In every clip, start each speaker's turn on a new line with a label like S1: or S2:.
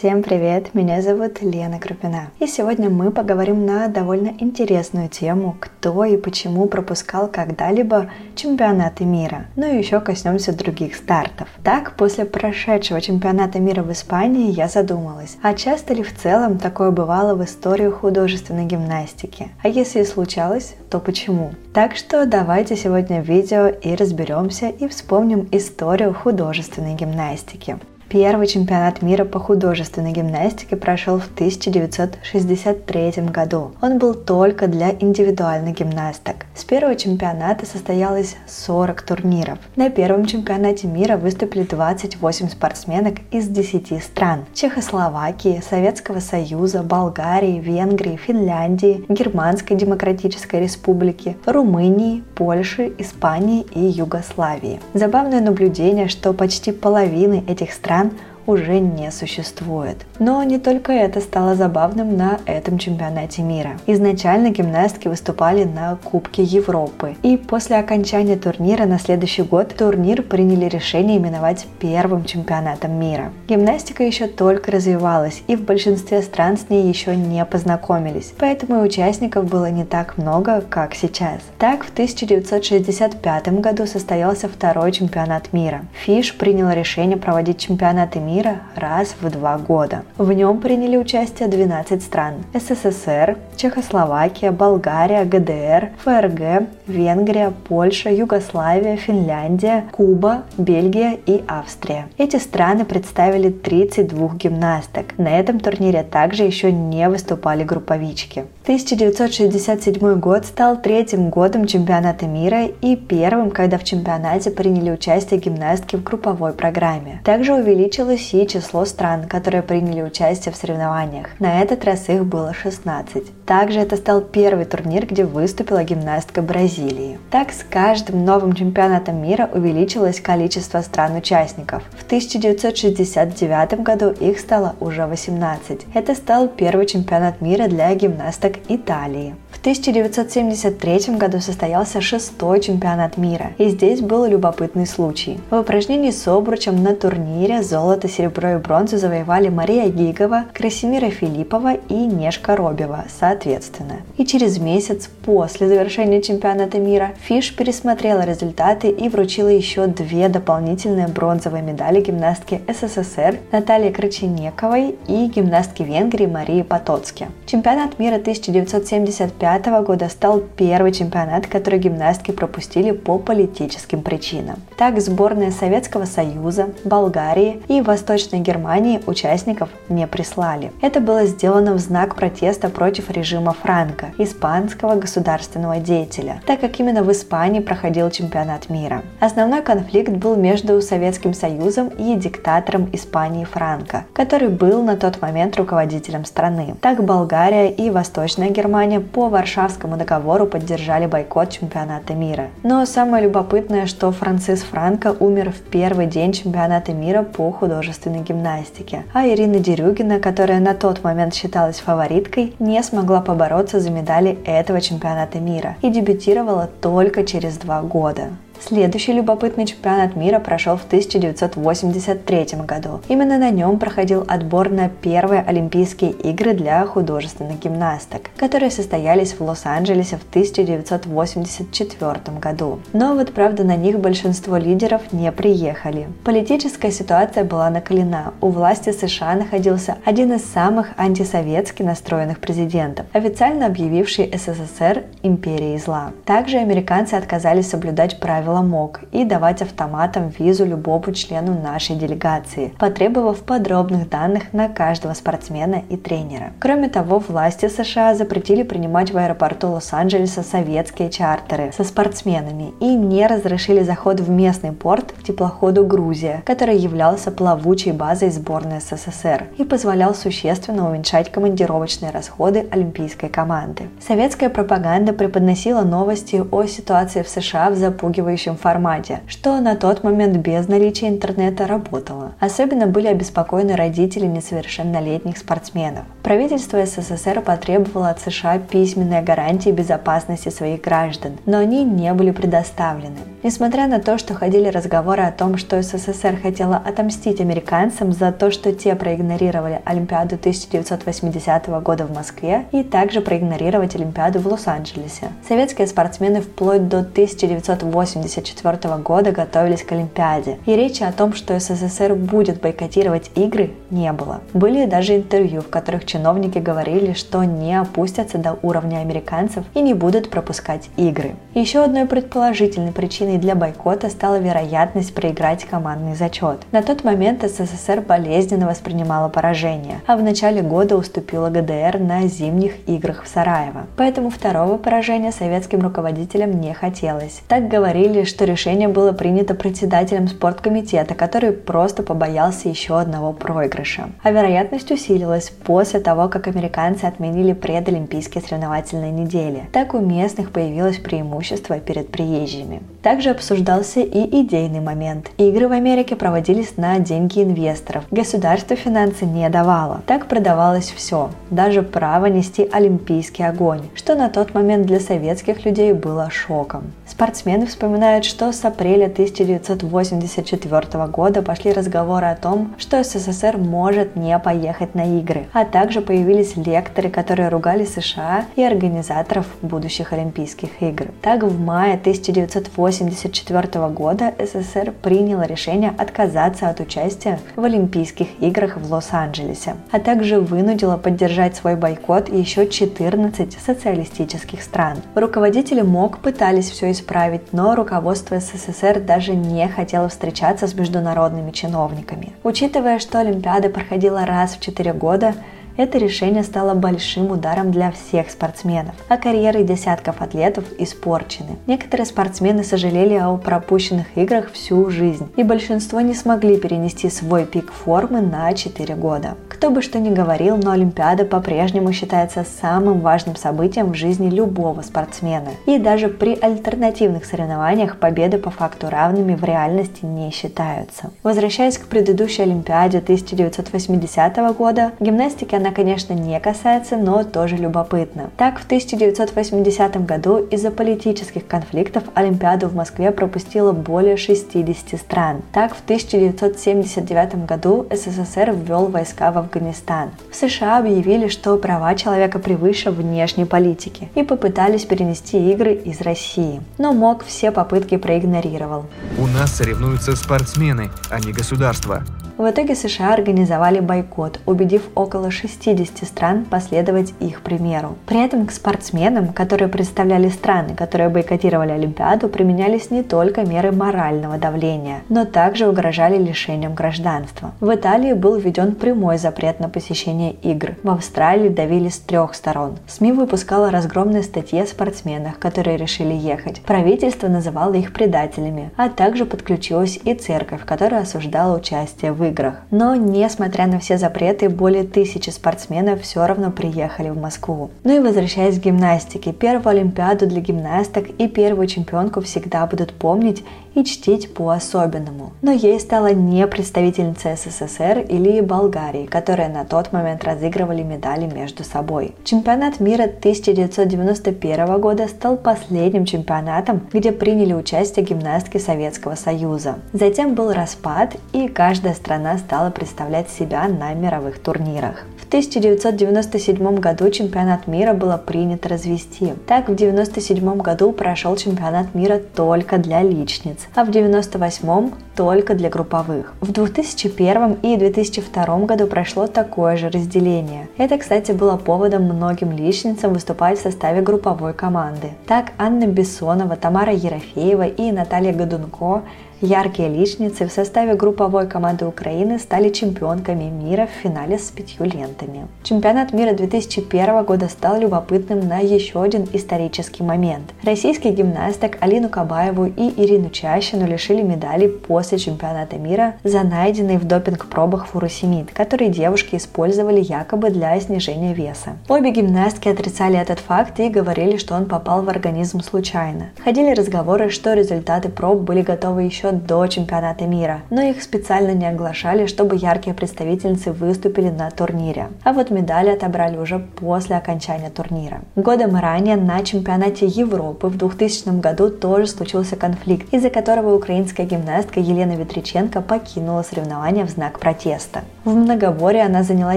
S1: Всем привет, меня зовут Лена Крупина. И сегодня мы поговорим на довольно интересную тему, кто и почему пропускал когда-либо чемпионаты мира. Ну и еще коснемся других стартов. Так, после прошедшего чемпионата мира в Испании я задумалась, а часто ли в целом такое бывало в истории художественной гимнастики? А если и случалось, то почему? Так что давайте сегодня в видео и разберемся и вспомним историю художественной гимнастики. Первый чемпионат мира по художественной гимнастике прошел в 1963 году. Он был только для индивидуальных гимнасток. С первого чемпионата состоялось 40 турниров. На первом чемпионате мира выступили 28 спортсменок из 10 стран. Чехословакии, Советского Союза, Болгарии, Венгрии, Финляндии, Германской Демократической Республики, Румынии, Польши, Испании и Югославии. Забавное наблюдение, что почти половины этих стран стран уже не существует. Но не только это стало забавным на этом чемпионате мира. Изначально гимнастки выступали на Кубке Европы, и после окончания турнира на следующий год турнир приняли решение именовать первым чемпионатом мира. Гимнастика еще только развивалась, и в большинстве стран с ней еще не познакомились, поэтому и участников было не так много, как сейчас. Так, в 1965 году состоялся второй чемпионат мира. Фиш принял решение проводить чемпионаты мира мира раз в два года. В нем приняли участие 12 стран – СССР, Чехословакия, Болгария, ГДР, ФРГ, Венгрия, Польша, Югославия, Финляндия, Куба, Бельгия и Австрия. Эти страны представили 32 гимнасток. На этом турнире также еще не выступали групповички. 1967 год стал третьим годом чемпионата мира и первым, когда в чемпионате приняли участие гимнастки в групповой программе. Также увеличилось и число стран, которые приняли участие в соревнованиях. На этот раз их было 16. Также это стал первый турнир, где выступила гимнастка Бразилии. Так с каждым новым чемпионатом мира увеличилось количество стран-участников. В 1969 году их стало уже 18. Это стал первый чемпионат мира для гимнасток Италии. В 1973 году состоялся шестой чемпионат мира, и здесь был любопытный случай. В упражнении с обручем на турнире золото, серебро и бронзу завоевали Мария Гигова, Красимира Филиппова и Нешка Робева, соответственно. И через месяц после завершения чемпионата мира Фиш пересмотрела результаты и вручила еще две дополнительные бронзовые медали гимнастке СССР Наталье Краченековой и гимнастке Венгрии Марии Потоцке. Чемпионат мира 1975 1995 года стал первый чемпионат, который гимнастки пропустили по политическим причинам. Так, сборная Советского Союза, Болгарии и Восточной Германии участников не прислали. Это было сделано в знак протеста против режима Франка, испанского государственного деятеля, так как именно в Испании проходил чемпионат мира. Основной конфликт был между Советским Союзом и диктатором Испании Франко, который был на тот момент руководителем страны. Так Болгария и Восточная Германия по Варшавскому договору поддержали бойкот чемпионата мира. Но самое любопытное, что Францис Франко умер в первый день чемпионата мира по художественной гимнастике, а Ирина Дерюгина, которая на тот момент считалась фавориткой, не смогла побороться за медали этого чемпионата мира и дебютировала только через два года. Следующий любопытный чемпионат мира прошел в 1983 году. Именно на нем проходил отбор на первые Олимпийские игры для художественных гимнасток, которые состоялись в Лос-Анджелесе в 1984 году. Но вот правда на них большинство лидеров не приехали. Политическая ситуация была накалена. У власти США находился один из самых антисоветски настроенных президентов, официально объявивший СССР империей зла. Также американцы отказались соблюдать правила правила МОК и давать автоматом визу любому члену нашей делегации, потребовав подробных данных на каждого спортсмена и тренера. Кроме того, власти США запретили принимать в аэропорту Лос-Анджелеса советские чартеры со спортсменами и не разрешили заход в местный порт теплоходу «Грузия», который являлся плавучей базой сборной СССР и позволял существенно уменьшать командировочные расходы олимпийской команды. Советская пропаганда преподносила новости о ситуации в США в запугивающем текущем формате, что на тот момент без наличия интернета работало. Особенно были обеспокоены родители несовершеннолетних спортсменов. Правительство СССР потребовало от США письменные гарантии безопасности своих граждан, но они не были предоставлены. Несмотря на то, что ходили разговоры о том, что СССР хотела отомстить американцам за то, что те проигнорировали Олимпиаду 1980 года в Москве и также проигнорировать Олимпиаду в Лос-Анджелесе. Советские спортсмены вплоть до 1984 года готовились к Олимпиаде, и речи о том, что СССР будет бойкотировать игры, не было. Были даже интервью, в которых чиновники говорили, что не опустятся до уровня американцев и не будут пропускать игры. Еще одной предположительной причиной для бойкота стала вероятность проиграть командный зачет. На тот момент СССР болезненно воспринимала поражение, а в начале года уступила ГДР на зимних играх в Сараево. Поэтому второго поражения советским руководителям не хотелось. Так говорили, что решение было принято председателем спорткомитета, который просто побоялся еще одного проигрыша. А вероятность усилилась после того, как американцы отменили предолимпийские соревновательные недели. Так у местных появилось преимущество перед приезжими. Также обсуждался и идейный момент. Игры в Америке проводились на деньги инвесторов. Государство финансы не давало. Так продавалось все, даже право нести олимпийский огонь, что на тот момент для советских людей было шоком. Спортсмены вспоминают, что с апреля 1984 года пошли разговоры о том, что СССР может не поехать на игры, а также появились лекторы, которые ругали США и организаторов будущих Олимпийских игр. Так в мае 1980 1974 года СССР приняло решение отказаться от участия в Олимпийских играх в Лос-Анджелесе, а также вынудило поддержать свой бойкот еще 14 социалистических стран. Руководители МОК пытались все исправить, но руководство СССР даже не хотело встречаться с международными чиновниками. Учитывая, что Олимпиада проходила раз в 4 года, это решение стало большим ударом для всех спортсменов, а карьеры десятков атлетов испорчены. Некоторые спортсмены сожалели о пропущенных играх всю жизнь, и большинство не смогли перенести свой пик формы на 4 года. Кто бы что ни говорил, но Олимпиада по-прежнему считается самым важным событием в жизни любого спортсмена. И даже при альтернативных соревнованиях победы по факту равными в реальности не считаются. Возвращаясь к предыдущей Олимпиаде 1980 года, гимнастики она, конечно, не касается, но тоже любопытно. Так, в 1980 году из-за политических конфликтов Олимпиаду в Москве пропустило более 60 стран. Так, в 1979 году СССР ввел войска в Афганистан. В США объявили, что права человека превыше внешней политики и попытались перенести игры из России. Но МОК все попытки проигнорировал.
S2: У нас соревнуются спортсмены, а не государство.
S1: В итоге США организовали бойкот, убедив около 60 стран последовать их примеру. При этом к спортсменам, которые представляли страны, которые бойкотировали Олимпиаду, применялись не только меры морального давления, но также угрожали лишением гражданства. В Италии был введен прямой запрет на посещение игр. В Австралии давили с трех сторон. СМИ выпускала разгромные статьи о спортсменах, которые решили ехать. Правительство называло их предателями, а также подключилась и церковь, которая осуждала участие в играх играх. Но, несмотря на все запреты, более тысячи спортсменов все равно приехали в Москву. Ну и возвращаясь к гимнастике, первую Олимпиаду для гимнасток и первую чемпионку всегда будут помнить и чтить по-особенному. Но ей стала не представительница СССР или Болгарии, которые на тот момент разыгрывали медали между собой. Чемпионат мира 1991 года стал последним чемпионатом, где приняли участие гимнастки Советского Союза. Затем был распад, и каждая страна стала представлять себя на мировых турнирах. В 1997 году чемпионат мира было принято развести. Так, в 1997 году прошел чемпионат мира только для личниц а в 98-м только для групповых. В 2001 и 2002 году прошло такое же разделение. Это, кстати, было поводом многим личницам выступать в составе групповой команды. Так Анна Бессонова, Тамара Ерофеева и Наталья Годунко Яркие личницы в составе групповой команды Украины стали чемпионками мира в финале с пятью лентами. Чемпионат мира 2001 года стал любопытным на еще один исторический момент. Российских гимнасток Алину Кабаеву и Ирину Чащину лишили медалей после чемпионата мира за найденный в допинг-пробах фуросемид, который девушки использовали якобы для снижения веса. Обе гимнастки отрицали этот факт и говорили, что он попал в организм случайно. Ходили разговоры, что результаты проб были готовы еще до чемпионата мира, но их специально не оглашали, чтобы яркие представительницы выступили на турнире. А вот медали отобрали уже после окончания турнира. Годом ранее на чемпионате Европы в 2000 году тоже случился конфликт, из-за которого украинская гимнастка Елена Ветриченко покинула соревнования в знак протеста. В многоборье она заняла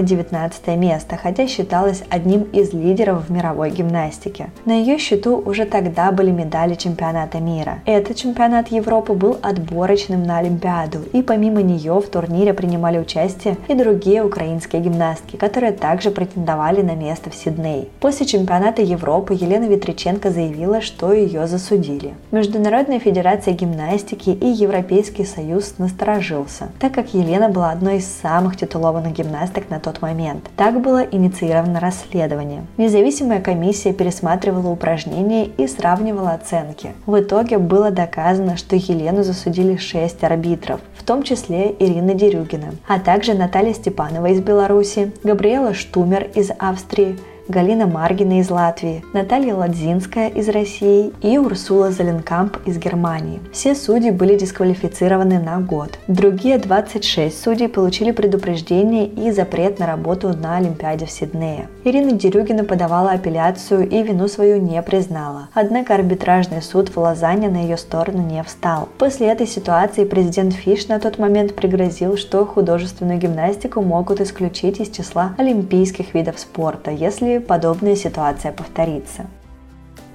S1: 19 место, хотя считалась одним из лидеров в мировой гимнастике. На ее счету уже тогда были медали чемпионата мира. Этот чемпионат Европы был отборочным на Олимпиаду, и помимо нее в турнире принимали участие и другие украинские гимнастки, которые также претендовали на место в Сидней. После чемпионата Европы Елена Ветриченко заявила, что ее засудили. Международная федерация гимнастики и Европейский союз насторожился, так как Елена была одной из самых титулованных гимнасток на тот момент. Так было инициировано расследование. Независимая комиссия пересматривала упражнения и сравнивала оценки. В итоге было доказано, что Елену засудили 6 арбитров, в том числе Ирина Дерюгина, а также Наталья Степанова из Беларуси, Габриэла Штумер из Австрии, Галина Маргина из Латвии, Наталья Ладзинская из России и Урсула Заленкамп из Германии. Все судьи были дисквалифицированы на год. Другие 26 судей получили предупреждение и запрет на работу на Олимпиаде в Сиднее. Ирина Дерюгина подавала апелляцию и вину свою не признала. Однако арбитражный суд в Лозанне на ее сторону не встал. После этой ситуации президент Фиш на тот момент пригрозил, что художественную гимнастику могут исключить из числа олимпийских видов спорта, если подобная ситуация повторится.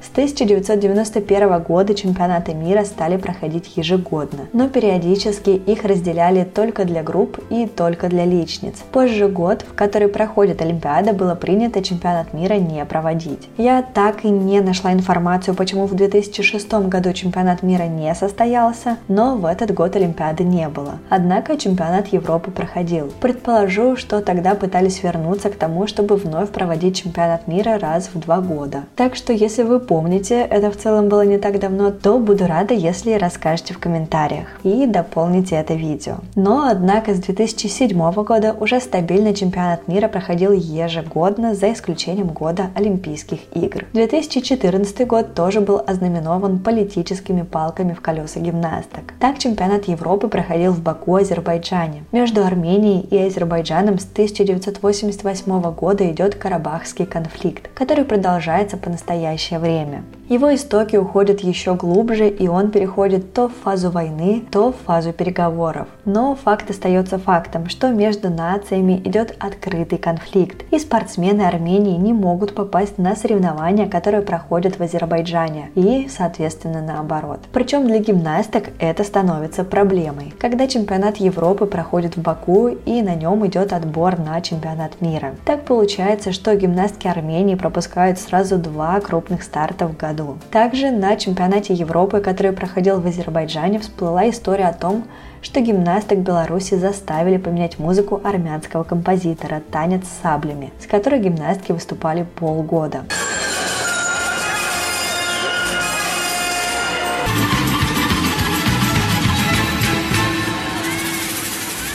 S1: С 1991 года чемпионаты мира стали проходить ежегодно, но периодически их разделяли только для групп и только для личниц. Позже год, в который проходит Олимпиада, было принято чемпионат мира не проводить. Я так и не нашла информацию, почему в 2006 году чемпионат мира не состоялся, но в этот год Олимпиады не было. Однако чемпионат Европы проходил. Предположу, что тогда пытались вернуться к тому, чтобы вновь проводить чемпионат мира раз в два года. Так что если вы помните, помните, это в целом было не так давно, то буду рада, если расскажете в комментариях и дополните это видео. Но, однако, с 2007 года уже стабильно чемпионат мира проходил ежегодно, за исключением года Олимпийских игр. 2014 год тоже был ознаменован политическими палками в колеса гимнасток. Так чемпионат Европы проходил в Баку, Азербайджане. Между Арменией и Азербайджаном с 1988 года идет Карабахский конфликт, который продолжается по настоящее время время. Его истоки уходят еще глубже, и он переходит то в фазу войны, то в фазу переговоров. Но факт остается фактом, что между нациями идет открытый конфликт, и спортсмены Армении не могут попасть на соревнования, которые проходят в Азербайджане, и, соответственно, наоборот. Причем для гимнасток это становится проблемой. Когда чемпионат Европы проходит в Баку, и на нем идет отбор на чемпионат мира. Так получается, что гимнастки Армении пропускают сразу два крупных старта в году. Также на чемпионате Европы, который проходил в Азербайджане, всплыла история о том, что гимнасток Беларуси заставили поменять музыку армянского композитора «Танец с саблями», с которой гимнастки выступали полгода.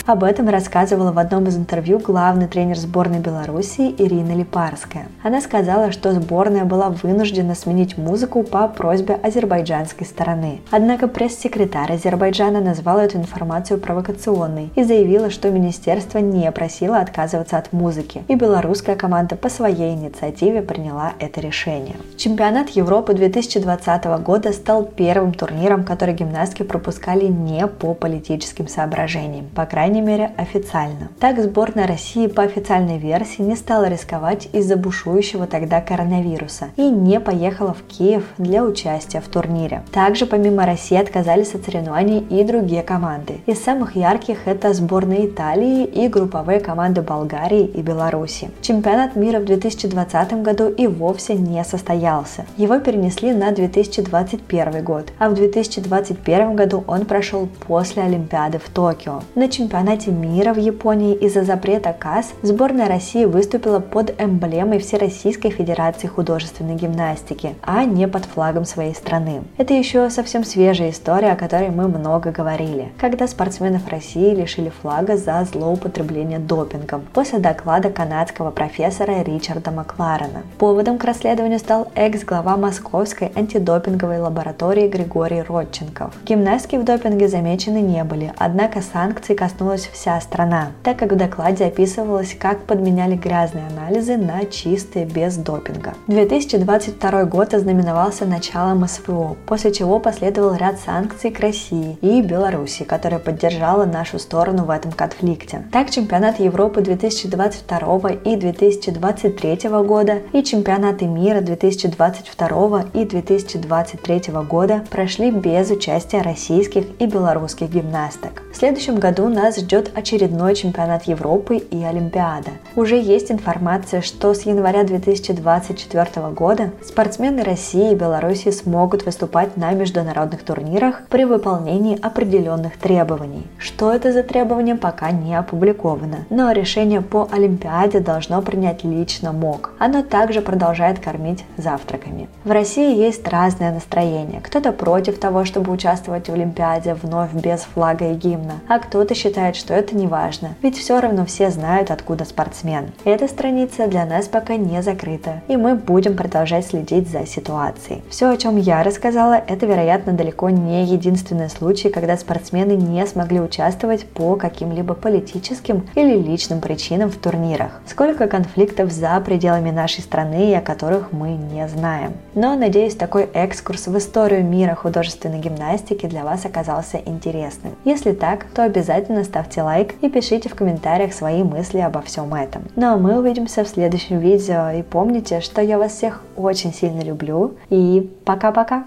S1: Об этом рассказывала в одном из интервью главный тренер сборной Беларуси Ирина Липарская. Она сказала, что сборная была вынуждена сменить музыку по просьбе азербайджанской стороны. Однако пресс-секретарь Азербайджана назвал эту информацию провокационной и заявила, что министерство не просило отказываться от музыки, и белорусская команда по своей инициативе приняла это решение. Чемпионат Европы 2020 года стал первым турниром, который гимнастки пропускали не по политическим соображениям. По крайней крайней мере официально. Так сборная России по официальной версии не стала рисковать из-за бушующего тогда коронавируса и не поехала в Киев для участия в турнире. Также помимо России отказались от соревнований и другие команды. Из самых ярких это сборная Италии и групповые команды Болгарии и Беларуси. Чемпионат мира в 2020 году и вовсе не состоялся. Его перенесли на 2021 год, а в 2021 году он прошел после Олимпиады в Токио. На чемпионате мира в Японии из-за запрета КАС сборная России выступила под эмблемой Всероссийской Федерации художественной гимнастики, а не под флагом своей страны. Это еще совсем свежая история, о которой мы много говорили, когда спортсменов России лишили флага за злоупотребление допингом после доклада канадского профессора Ричарда Макларена. Поводом к расследованию стал экс-глава Московской антидопинговой лаборатории Григорий Родченков. Гимнастки в допинге замечены не были, однако санкций коснулась вся страна, так как в докладе описывалось, как подменяли грязные анализы на чистые без допинга. 2022 год ознаменовался началом СВО, после чего последовал ряд санкций к России и Беларуси, которая поддержала нашу сторону в этом конфликте. Так, чемпионат Европы 2022 и 2023 года и чемпионаты мира 2022 и 2023 года прошли без участия российских и белорусских гимнасток. В следующем году нас ждет очередной чемпионат Европы и Олимпиада. Уже есть информация, что с января 2024 года спортсмены России и Беларуси смогут выступать на международных турнирах при выполнении определенных требований. Что это за требования, пока не опубликовано. Но решение по Олимпиаде должно принять лично МОК. Оно также продолжает кормить завтраками. В России есть разное настроение. Кто-то против того, чтобы участвовать в Олимпиаде вновь без флага и гимна, а кто-то считает, что это не важно, ведь все равно все знают, откуда спортсмен. Эта страница для нас пока не закрыта, и мы будем продолжать следить за ситуацией. Все, о чем я рассказала, это, вероятно, далеко не единственный случай, когда спортсмены не смогли участвовать по каким-либо политическим или личным причинам в турнирах. Сколько конфликтов за пределами нашей страны, о которых мы не знаем. Но, надеюсь, такой экскурс в историю мира художественной гимнастики для вас оказался интересным. Если так, то обязательно ставьте лайк и пишите в комментариях свои мысли обо всем этом. Ну а мы увидимся в следующем видео и помните, что я вас всех очень сильно люблю и пока-пока!